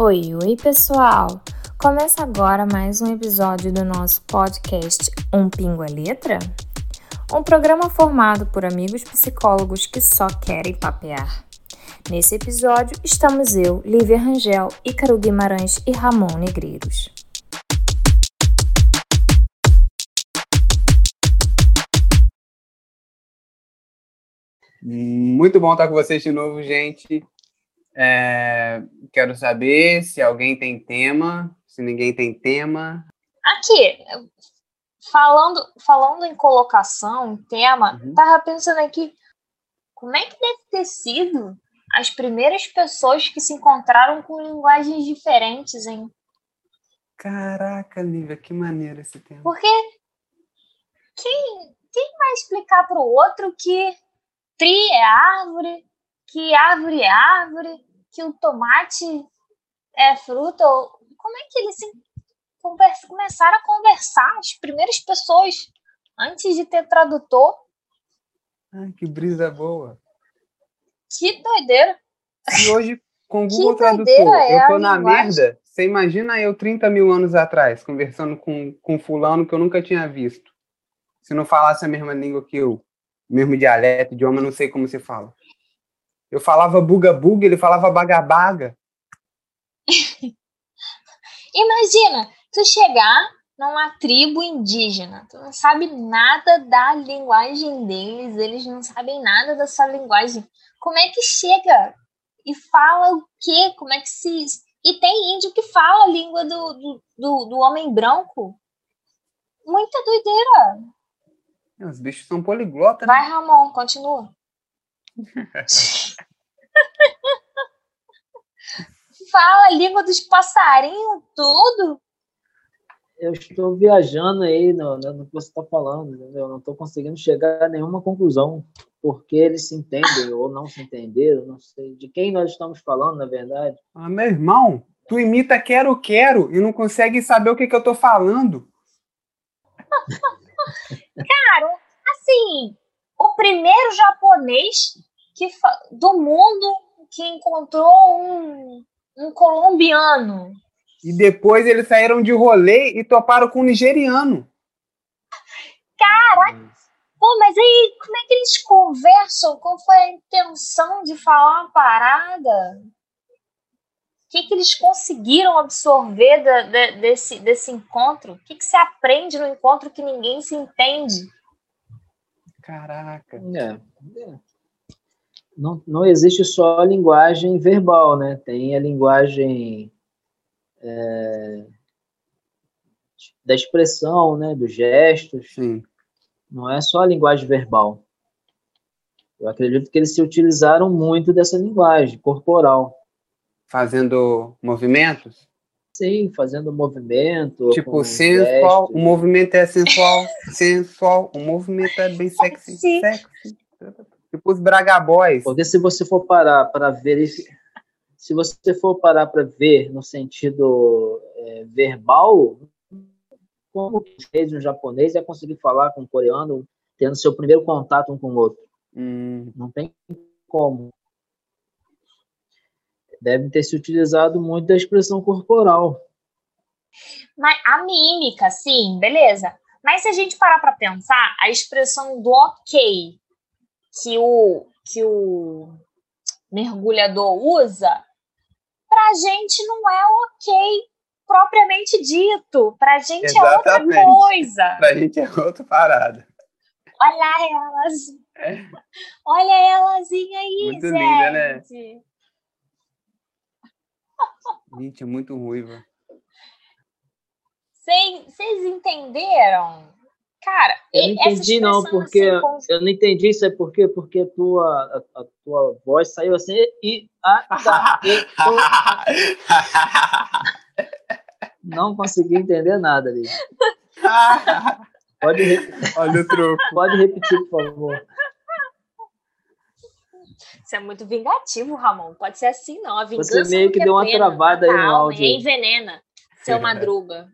Oi, oi pessoal! Começa agora mais um episódio do nosso podcast Um Pingo é Letra? Um programa formado por amigos psicólogos que só querem papear. Nesse episódio estamos eu, Lívia Rangel, Ícaro Guimarães e Ramon Negreiros. Muito bom estar com vocês de novo, gente. É, quero saber se alguém tem tema, se ninguém tem tema. Aqui, falando, falando em colocação, tema, uhum. tava pensando aqui, como é que deve ter sido as primeiras pessoas que se encontraram com linguagens diferentes, hein? Caraca, Lívia, que maneiro esse tema. Porque quem, quem vai explicar para o outro que tri é árvore, que árvore é árvore, que o tomate é fruta. Como é que eles conversa, começaram a conversar, as primeiras pessoas, antes de ter tradutor? Ai, que brisa boa. Que doideira. E hoje, com o Google Tradutor, é eu tô na linguagem. merda. Você imagina eu 30 mil anos atrás, conversando com, com fulano que eu nunca tinha visto. Se não falasse a mesma língua que eu, mesmo dialeto, idioma, não sei como se fala. Eu falava buga-buga, ele falava baga-baga. Imagina, tu chegar numa tribo indígena, tu não sabe nada da linguagem deles, eles não sabem nada da sua linguagem. Como é que chega e fala o quê? Como é que se. E tem índio que fala a língua do, do, do, do homem branco. Muita doideira. Os bichos são poliglotas. Né? Vai, Ramon, continua. Fala a língua dos passarinhos, tudo. Eu estou viajando aí no, no que você está falando, entendeu? Eu não estou conseguindo chegar a nenhuma conclusão. Porque eles se entendem ou não se entenderam, não sei. De quem nós estamos falando, na verdade? Ah, meu irmão, tu imita quero, quero e não consegue saber o que, que eu estou falando. Cara, assim, o primeiro japonês que, do mundo que encontrou um, um colombiano. E depois eles saíram de rolê e toparam com um nigeriano. Caraca! Pô, mas aí como é que eles conversam? Qual foi a intenção de falar uma parada? O que, que eles conseguiram absorver da, da, desse, desse encontro? O que, que se aprende no encontro que ninguém se entende? Caraca. É. é não, não existe só a linguagem verbal, né? Tem a linguagem é, da expressão, né? Dos gestos. Sim. Não é só a linguagem verbal. Eu acredito que eles se utilizaram muito dessa linguagem corporal. Fazendo movimentos? Sim, fazendo movimento. Tipo, sensual. Gestos. O movimento é sensual, sensual. O movimento é bem sexy. sexy. Tipo os Braga Boys. Porque se você for parar para ver, se você for parar para ver no sentido é, verbal, como fez um japonês é conseguir falar com um coreano tendo seu primeiro contato um com o outro. Hum. Não tem como. Deve ter se utilizado muito da expressão corporal. Mas a mímica, sim, beleza. Mas se a gente parar para pensar, a expressão do ok que o, que o mergulhador usa, para a gente não é ok propriamente dito. Para a gente Exatamente. é outra coisa. Para a gente é outra parada. Olha elas. É. Olha elazinha aí, muito gente. linda, né? Gente, é muito ruiva. Vocês entenderam? Cara, eu não entendi não, porque assim, eu não entendi isso é porque porque a tua a, a tua voz saiu assim e a da, e, não consegui entender nada ali. Pode repetir. Olha o truque. Pode repetir, por favor. Você é muito vingativo, Ramon. Pode ser assim, não. A vingança Você meio que deu uma pena, travada aí no áudio. Envenena, seu Madruga.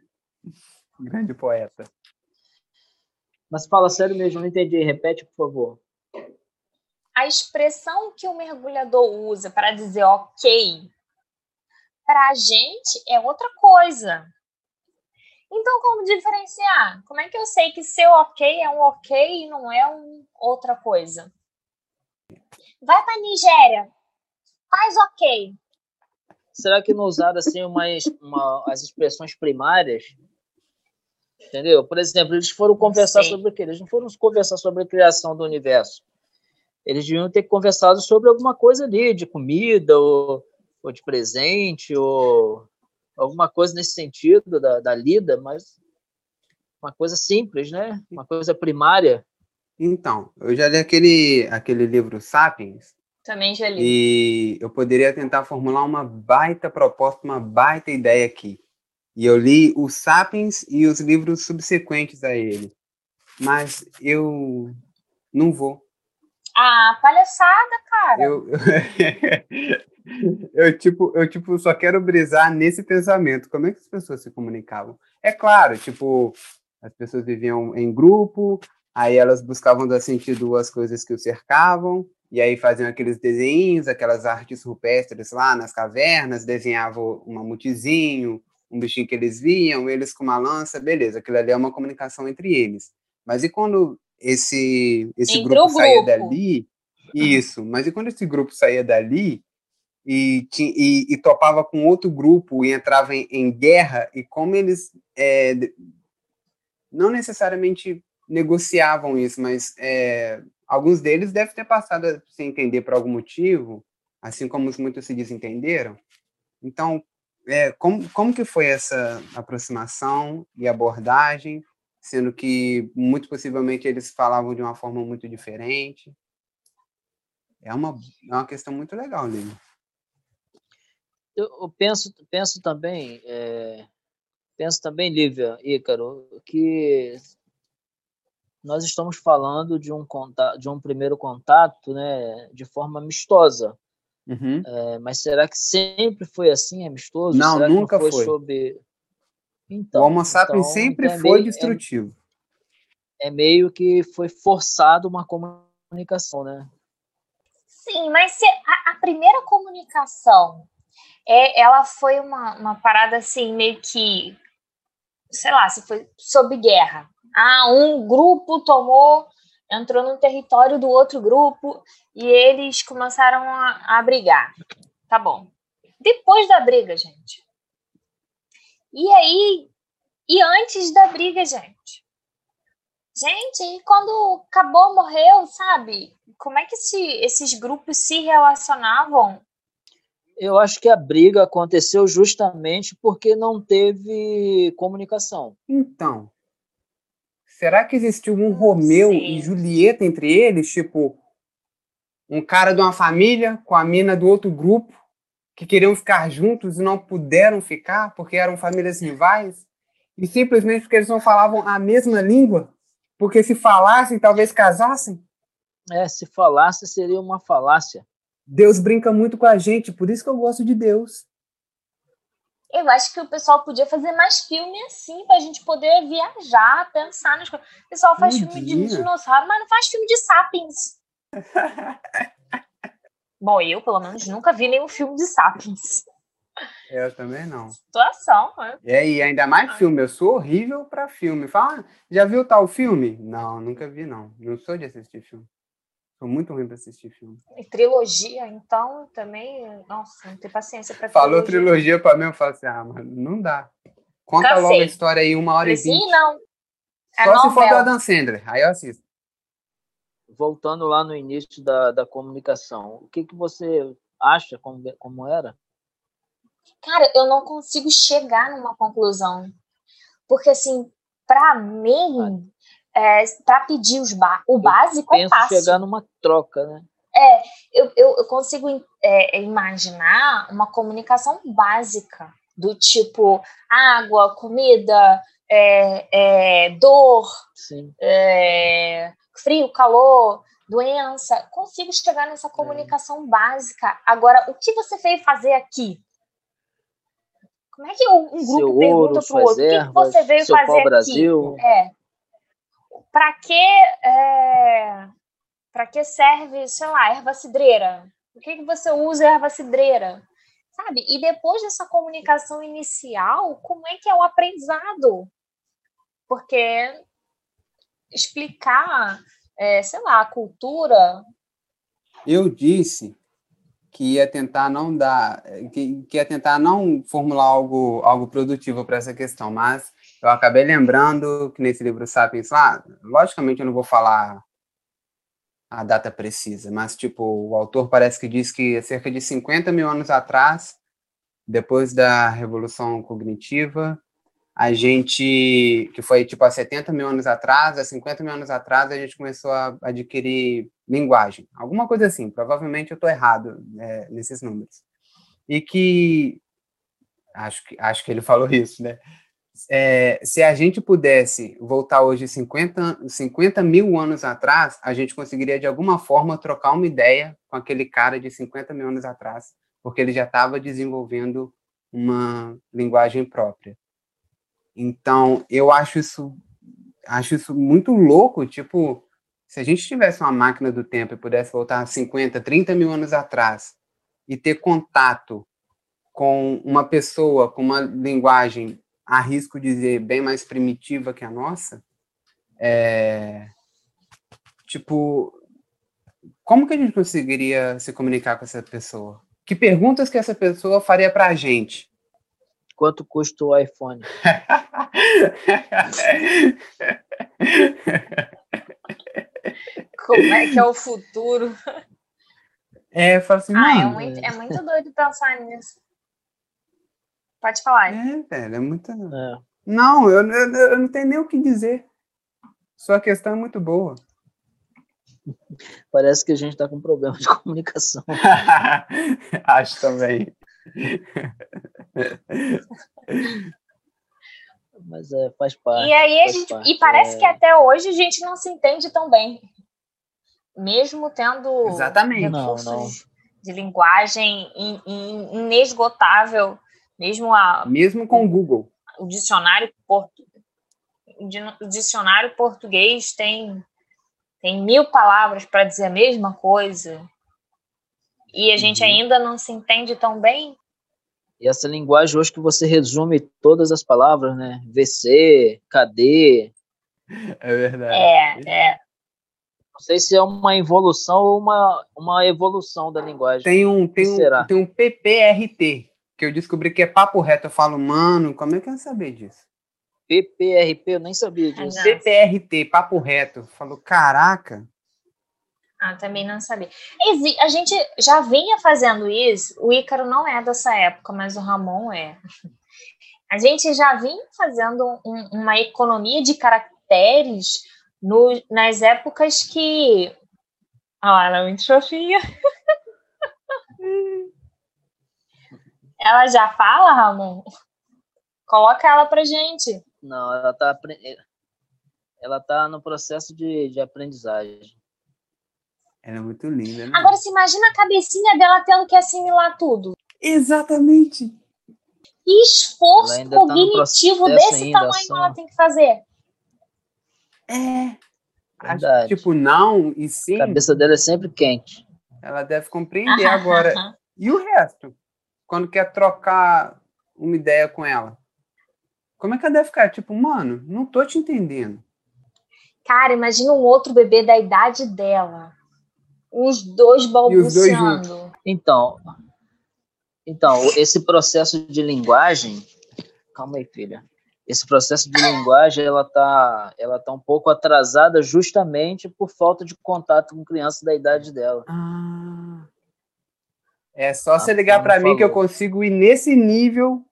Grande poeta. Mas fala sério mesmo, não entendi. Repete, por favor. A expressão que o mergulhador usa para dizer ok para a gente é outra coisa. Então, como diferenciar? Como é que eu sei que seu ok é um ok e não é um outra coisa? Vai para Nigéria, faz ok. Será que não usaram assim umas, uma, as expressões primárias? Entendeu? Por exemplo, eles foram conversar sobre o quê? Eles não foram conversar sobre a criação do universo. Eles deviam ter conversado sobre alguma coisa ali, de comida, ou, ou de presente, ou alguma coisa nesse sentido da, da lida, mas uma coisa simples, né? Uma coisa primária. Então, eu já li aquele, aquele livro Sapiens. Também já li. E eu poderia tentar formular uma baita proposta, uma baita ideia aqui. E eu li o Sapiens e os livros subsequentes a ele. Mas eu não vou. Ah, palhaçada, cara. Eu, eu, tipo, eu tipo, só quero brisar nesse pensamento. Como é que as pessoas se comunicavam? É claro, tipo, as pessoas viviam em grupo, aí elas buscavam dar sentido às coisas que o cercavam, e aí faziam aqueles desenhos, aquelas artes rupestres lá nas cavernas, desenhavam um mamutizinho, um bichinho que eles viam, eles com uma lança, beleza, aquilo ali é uma comunicação entre eles. Mas e quando esse, esse grupo, grupo saía dali? Isso, mas e quando esse grupo saía dali, e, e, e, topava com outro grupo e entrava em, em guerra, e como eles é, não necessariamente negociavam isso, mas é, alguns deles devem ter passado a se entender por algum motivo, assim como muitos se desentenderam. Então, é, como, como que foi essa aproximação e abordagem, sendo que muito possivelmente eles falavam de uma forma muito diferente? É uma, é uma questão muito legal, Lili eu penso, penso também, é, penso também, Lívia, Ícaro, que nós estamos falando de um contato, de um primeiro contato, né, de forma amistosa. Uhum. É, mas será que sempre foi assim, amistoso? Não, será nunca foi. foi. Sobre... Então, o Homo sapiens então, sempre então é foi meio, destrutivo. É, é meio que foi forçado uma comunicação, né? Sim, mas se a, a primeira comunicação é, ela foi uma, uma parada assim, meio que, sei lá, se foi sob guerra. Ah, um grupo tomou, entrou no território do outro grupo e eles começaram a, a brigar. Tá bom. Depois da briga, gente. E aí, e antes da briga, gente? Gente, quando acabou, morreu, sabe? Como é que esse, esses grupos se relacionavam eu acho que a briga aconteceu justamente porque não teve comunicação. Então, será que existiu um Romeu Sim. e Julieta entre eles? Tipo, um cara de uma família com a mina do outro grupo que queriam ficar juntos e não puderam ficar porque eram famílias rivais? E simplesmente porque eles não falavam a mesma língua? Porque se falassem, talvez casassem? É, se falasse, seria uma falácia. Deus brinca muito com a gente, por isso que eu gosto de Deus. Eu acho que o pessoal podia fazer mais filme assim, pra gente poder viajar, pensar nas coisas. O pessoal faz filme de dinossauro, mas não faz filme de sapiens. Bom, eu, pelo menos, nunca vi nenhum filme de sapiens. Eu também não. Situação, né? E aí, ainda mais filme. Eu sou horrível para filme. Fala, ah, já viu tal filme? Não, nunca vi, não. Não sou de assistir filme. Sou muito ruim para assistir filme. E trilogia, então, também, nossa, não tenho paciência para Falou trilogia para mim, eu falo assim, ah, mano, não dá. Conta Cansei. logo a história aí, uma hora Sim, e vinte. não. É Só novela. se for do Adam Sandler, aí eu assisto. Voltando lá no início da, da comunicação, o que, que você acha como, como era? Cara, eu não consigo chegar numa conclusão. Porque, assim, para mim, é, para pedir os o básico é fácil. chegar numa troca, né? É, eu, eu, eu consigo é, imaginar uma comunicação básica do tipo água, comida, é, é, dor, é, frio, calor, doença. Consigo chegar nessa comunicação básica. Agora, o que você veio fazer aqui? Como é que um grupo seu pergunta para o outro? o que, que, você veio fazer aqui? Brasil. É para que é, para que serve, sei lá, erva cidreira? Por que, que você usa erva cidreira? sabe? E depois dessa comunicação inicial, como é que é o aprendizado? Porque explicar, é, sei lá, a cultura. Eu disse que ia tentar não dar, que, que ia tentar não formular algo, algo produtivo para essa questão, mas eu acabei lembrando que nesse livro Sapiens lá, logicamente eu não vou falar a data precisa, mas tipo, o autor parece que diz que cerca de 50 mil anos atrás, depois da Revolução Cognitiva, a gente, que foi tipo há 70 mil anos atrás, há 50 mil anos atrás, a gente começou a adquirir linguagem. Alguma coisa assim, provavelmente eu estou errado é, nesses números. E que, acho que, acho que ele falou isso, né? É, se a gente pudesse voltar hoje 50, 50 mil anos atrás, a gente conseguiria de alguma forma trocar uma ideia com aquele cara de 50 mil anos atrás, porque ele já estava desenvolvendo uma linguagem própria. Então, eu acho isso, acho isso muito louco, tipo, se a gente tivesse uma máquina do tempo e pudesse voltar 50, 30 mil anos atrás e ter contato com uma pessoa com uma linguagem, arrisco dizer, bem mais primitiva que a nossa, é, tipo, como que a gente conseguiria se comunicar com essa pessoa? Que perguntas que essa pessoa faria para a gente? Quanto custa o iPhone? Como é que é o futuro? É, eu falo assim, ah, é muito, é muito doido pensar nisso. Pode falar. É, velho, é muito. É. Não, eu, eu, eu não tenho nem o que dizer. Sua questão é muito boa. Parece que a gente está com problema de comunicação. Acho também. Mas é, faz parte. E aí a gente, parte, e parece é... que até hoje a gente não se entende tão bem. Mesmo tendo Exatamente. recursos não, não. de linguagem inesgotável, mesmo a mesmo com o Google. O dicionário portu, o dicionário português tem tem mil palavras para dizer a mesma coisa e a gente uhum. ainda não se entende tão bem. E essa linguagem hoje que você resume todas as palavras, né? VC, KD. É verdade. É, é. Não sei se é uma evolução ou uma, uma evolução da linguagem. Tem um, tem um, será? tem um PPRT, que eu descobri que é papo reto. Eu falo, mano, como é que eu saber disso? PPRP, eu nem sabia disso. PPRT, papo reto. Falou, caraca. Ah, também não sabia. A gente já vinha fazendo isso, o Ícaro não é dessa época, mas o Ramon é. A gente já vinha fazendo um, uma economia de caracteres no, nas épocas que. Ah, ela é muito fofinha. ela já fala, Ramon? Coloca ela pra gente. Não, ela tá, ela tá no processo de, de aprendizagem. Ela é muito linda, né? Agora, se imagina a cabecinha dela tendo que assimilar tudo. Exatamente. Que esforço tá cognitivo tá desse ainda, tamanho ela tem que fazer. É. Acho, tipo, não e sim. A cabeça dela é sempre quente. Ela deve compreender agora. E o resto? Quando quer trocar uma ideia com ela? Como é que ela deve ficar? Tipo, mano, não tô te entendendo. Cara, imagina um outro bebê da idade dela. Os dois balbuciando. Os dois então, então, esse processo de linguagem. Calma aí, filha. Esse processo de linguagem ela tá, ela tá um pouco atrasada justamente por falta de contato com crianças da idade dela. Ah. É só você ligar para mim que eu consigo ir nesse nível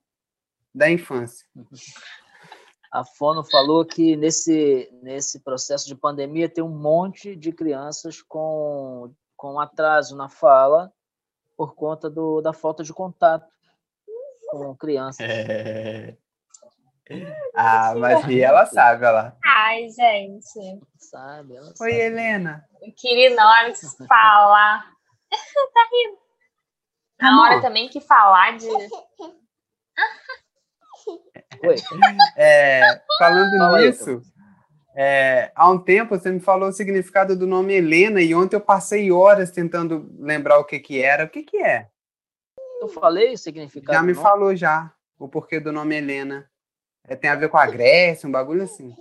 da infância. A Fono falou que nesse, nesse processo de pandemia tem um monte de crianças com, com atraso na fala por conta do, da falta de contato com crianças. É... Ah, mas e ela sabe, ela. Ai, gente. Sabe, ela Oi, sabe. Helena. Eu queria que falar. tá rindo. Na hora também que falar de. Oi. É, falando Fala nisso, é, há um tempo você me falou o significado do nome Helena e ontem eu passei horas tentando lembrar o que que era. O que que é? Eu falei o significado. Já me falou já o porquê do nome Helena. É, tem a ver com a Grécia, um bagulho assim.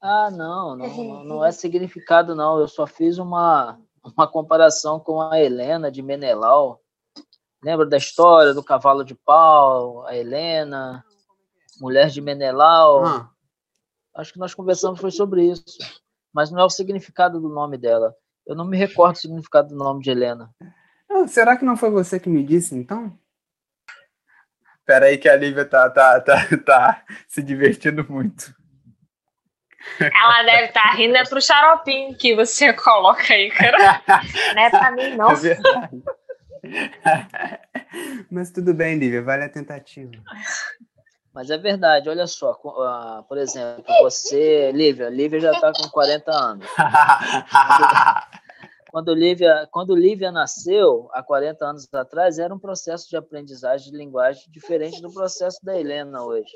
Ah, não, não, não é significado, não. Eu só fiz uma, uma comparação com a Helena de Menelau. Lembra da história do cavalo de pau, a Helena, mulher de Menelau? Ah. Acho que nós conversamos foi sobre isso. Mas não é o significado do nome dela. Eu não me recordo o significado do nome de Helena. Ah, será que não foi você que me disse, então? Espera aí que a Lívia tá, tá, tá, tá se divertindo muito. Ela deve estar tá rindo é pro xaropinho que você coloca aí, cara. não é pra mim, não. É verdade. Mas tudo bem, Lívia, vale a tentativa. Mas é verdade, olha só, uh, por exemplo, você, Lívia, Lívia já está com 40 anos. quando Lívia, quando Lívia nasceu, há 40 anos atrás, era um processo de aprendizagem de linguagem diferente do processo da Helena hoje.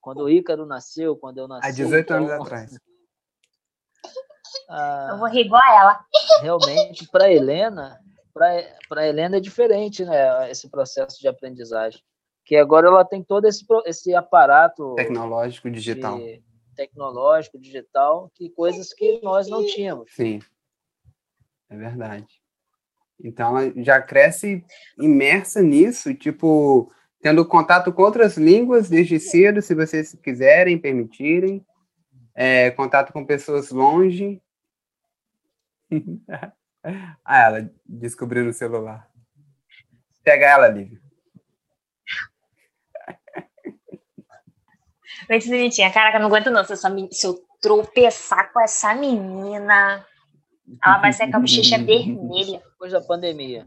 Quando o Ícaro nasceu, quando eu nasci. Há 18 então, anos atrás. Ah, eu vou rir igual a ela. Realmente, para Helena, para Helena é diferente, né? Esse processo de aprendizagem. Que agora ela tem todo esse, esse aparato tecnológico digital. Tecnológico, digital, que coisas que nós não tínhamos. Sim. É verdade. Então ela já cresce imersa nisso, tipo, tendo contato com outras línguas desde cedo, se vocês quiserem, permitirem, é, contato com pessoas longe. ah, ela descobriu no celular. Pega ela, Lívia. Muito bonitinha. Caraca, não aguento não. Se eu, se eu tropeçar com essa menina, ela vai ser com a bochecha vermelha. Depois da pandemia.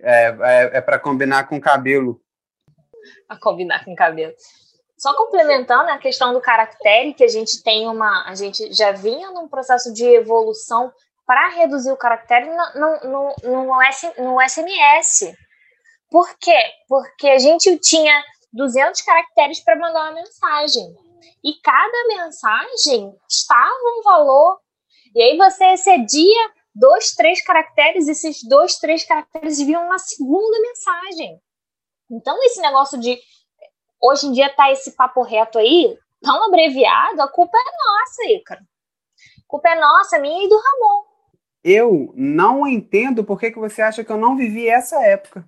É, é, é para combinar com o cabelo a combinar com cabelo. Só complementando a questão do caractere, que a gente tem uma. A gente já vinha num processo de evolução para reduzir o caractere no, no, no, no, SMS. Por quê? Porque a gente tinha 200 caracteres para mandar uma mensagem. E cada mensagem estava um valor. E aí você excedia dois, três caracteres, esses dois, três caracteres viam uma segunda mensagem. Então, esse negócio de hoje em dia tá esse papo reto aí, tão abreviado, a culpa é nossa, Ícaro. A culpa é nossa, minha e do Ramon. Eu não entendo por que, que você acha que eu não vivi essa época.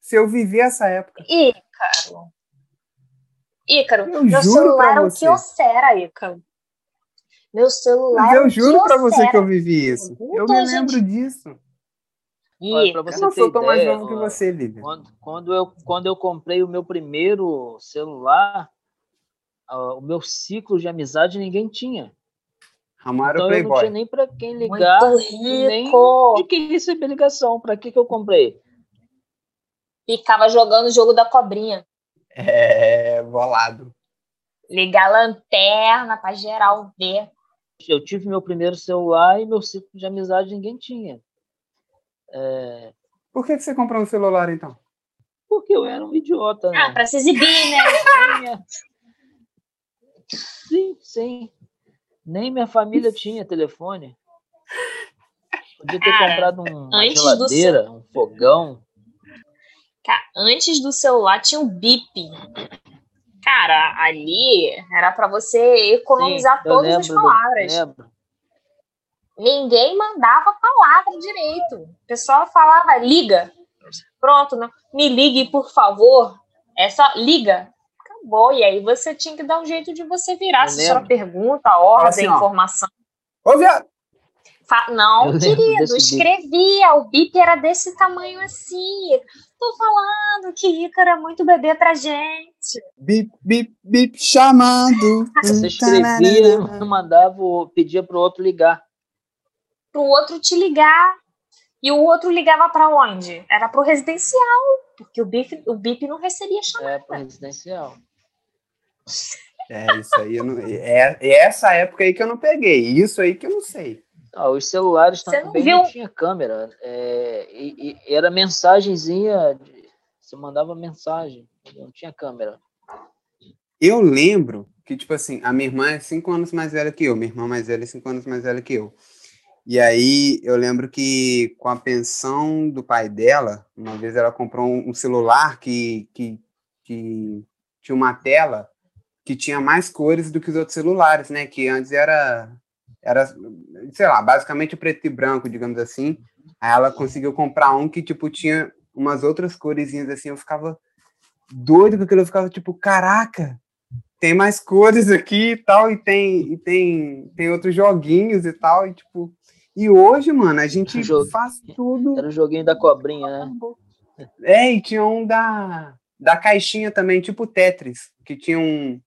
Se eu vivi essa época. Ícaro. Ícaro, eu meu celular é um Kyocera, Ícaro. Meu celular Mas eu é juro para você que eu vivi isso. Eu, eu me lembro gente... disso. E Olha, você eu não sou tão mais novo que você, Lívia. Quando, quando, eu, quando eu comprei o meu primeiro celular, uh, o meu ciclo de amizade ninguém tinha. Ramon então eu não tinha nem para quem ligar, nem de quem receber ligação. Para que, que eu comprei? Ficava jogando o jogo da cobrinha. É, bolado. Ligar a lanterna para geral ver. Eu tive meu primeiro celular e meu ciclo de amizade ninguém tinha. É... Por que, que você comprou um celular, então? Porque eu era um idiota, né? Ah, para se exibir, né? sim, sim. Nem minha família tinha telefone. Podia ter Cara, comprado um, uma geladeira, seu... um fogão. Cara, antes do celular tinha o bip. Cara, ali era para você economizar Sim, todas as palavras. Lembro ninguém mandava palavra direito. O pessoal falava, liga. Pronto, não. me ligue, por favor. É só liga. Acabou. E aí você tinha que dar um jeito de você virar se sua pergunta, ordem, assim, informação. Ô, viado! Não, querido, escrevia. O bip era desse tamanho assim. Tô falando que Ícaro é muito bebê pra gente. Bip, bip, bip, chamando. Você escrevia, mandava, pedia pro outro ligar para o outro te ligar. E o outro ligava para onde? Era para o residencial, porque o BIP, o BIP não recebia chamada. É, para residencial. É, isso aí, eu não, é, é essa época aí que eu não peguei, isso aí que eu não sei. Ah, os celulares você também não, não tinha câmera, é, e, e, era mensagenzinha, você mandava mensagem, não tinha câmera. Eu lembro que, tipo assim, a minha irmã é cinco anos mais velha que eu, minha irmã mais velha é cinco anos mais velha que eu. E aí eu lembro que com a pensão do pai dela, uma vez ela comprou um celular que, que, que tinha uma tela que tinha mais cores do que os outros celulares, né? Que antes era, era sei lá, basicamente preto e branco, digamos assim. Aí ela conseguiu comprar um que, tipo, tinha umas outras coresinhas assim. Eu ficava doido com aquilo. Eu ficava, tipo, caraca, tem mais cores aqui e tal. E tem, e tem, tem outros joguinhos e tal. E, tipo... E hoje, mano, a gente faz tudo... Era o joguinho da cobrinha, né? É, e tinha um da, da caixinha também, tipo Tetris, que tinha um,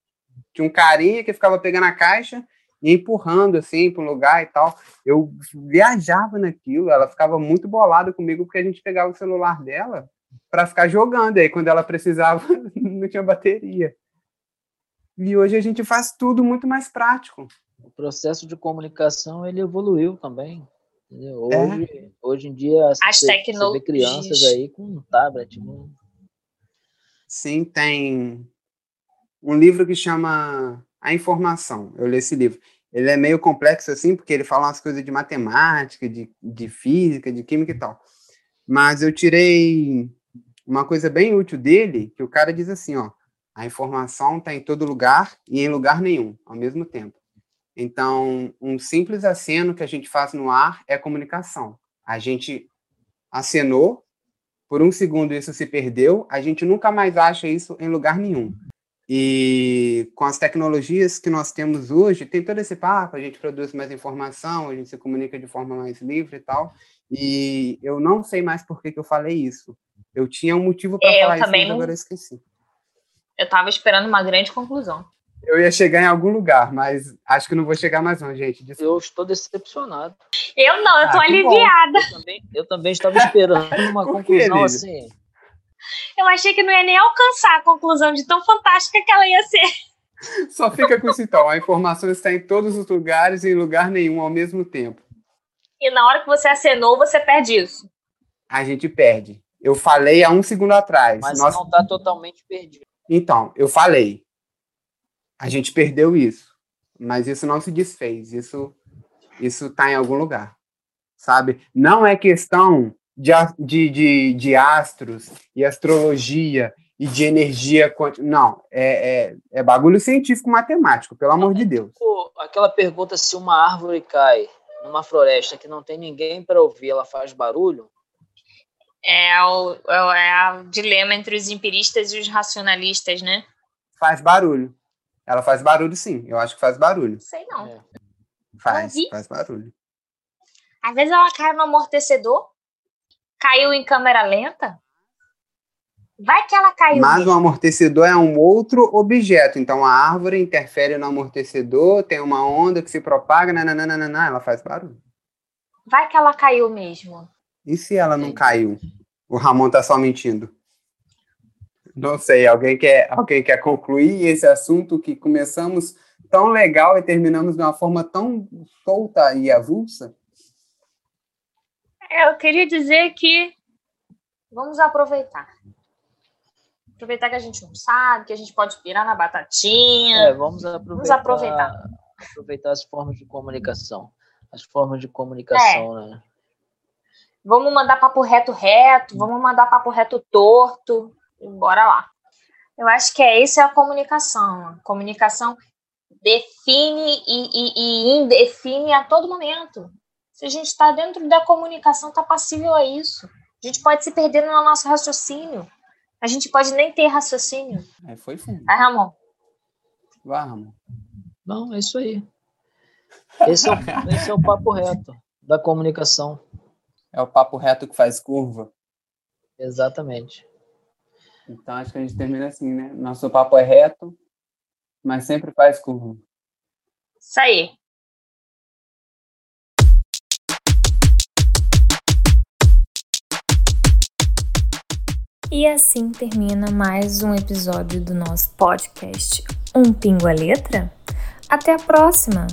tinha um carinha que ficava pegando a caixa e empurrando assim para um lugar e tal. Eu viajava naquilo, ela ficava muito bolada comigo porque a gente pegava o celular dela para ficar jogando. E aí quando ela precisava, não tinha bateria. E hoje a gente faz tudo muito mais prático. O processo de comunicação ele evoluiu também. Entendeu? Hoje, é. hoje em dia as você, tecnologias. você vê crianças aí com um tablet. Sim, tem um livro que chama A Informação. Eu li esse livro. Ele é meio complexo assim, porque ele fala umas coisas de matemática, de, de física, de química e tal. Mas eu tirei uma coisa bem útil dele, que o cara diz assim, ó, a informação está em todo lugar e em lugar nenhum, ao mesmo tempo. Então, um simples aceno que a gente faz no ar é comunicação. A gente acenou, por um segundo isso se perdeu, a gente nunca mais acha isso em lugar nenhum. E com as tecnologias que nós temos hoje, tem todo esse papo, a gente produz mais informação, a gente se comunica de forma mais livre e tal. E eu não sei mais por que, que eu falei isso. Eu tinha um motivo para é, falar isso, mas não... agora eu esqueci. Eu estava esperando uma grande conclusão. Eu ia chegar em algum lugar, mas acho que não vou chegar mais não, gente. Desculpa. Eu estou decepcionado. Eu não, eu estou ah, aliviada. Eu também, eu também, estava esperando uma conclusão assim. Eu achei que não ia nem alcançar a conclusão de tão fantástica que ela ia ser. Só fica com isso então. A informação está em todos os lugares e em lugar nenhum ao mesmo tempo. E na hora que você acenou, você perde isso. A gente perde. Eu falei há um segundo atrás. Mas Nós... não está totalmente perdido. Então, eu falei. A gente perdeu isso. Mas isso não se desfez. Isso isso está em algum lugar. Sabe? Não é questão de, de, de, de astros e astrologia e de energia quântica. Não, é, é, é, bagulho científico matemático, pelo amor de Deus. Aquela pergunta se uma árvore cai numa floresta que não tem ninguém para ouvir, ela faz barulho? É o, é o dilema entre os empiristas e os racionalistas, né? Faz barulho. Ela faz barulho, sim. Eu acho que faz barulho. Sei não. É. Faz, faz barulho. Às vezes ela cai no amortecedor caiu em câmera lenta? Vai que ela caiu. Mas mesmo. o amortecedor é um outro objeto. Então a árvore interfere no amortecedor, tem uma onda que se propaga, nananana, ela faz barulho. Vai que ela caiu mesmo. E se ela não caiu? O Ramon tá só mentindo. Não sei, alguém quer, alguém quer concluir esse assunto que começamos tão legal e terminamos de uma forma tão solta e avulsa? É, eu queria dizer que vamos aproveitar. Aproveitar que a gente não sabe, que a gente pode pirar na batatinha. É, vamos aproveitar, vamos aproveitar. aproveitar as formas de comunicação. As formas de comunicação, é. né? Vamos mandar papo reto reto, vamos mandar papo reto torto. Bora lá. Eu acho que é isso é a comunicação. A comunicação define e, e, e indefine a todo momento. Se a gente está dentro da comunicação, está passível a isso. A gente pode se perder no nosso raciocínio. A gente pode nem ter raciocínio. É, foi fundo. Vai, Ramon. Vai, Ramon. Não, é isso aí. Esse é, o, esse é o papo reto da comunicação. É o papo reto que faz curva. Exatamente. Então acho que a gente termina assim, né? Nosso papo é reto, mas sempre faz curva. Isso aí. E assim termina mais um episódio do nosso podcast Um Pingo a Letra. Até a próxima!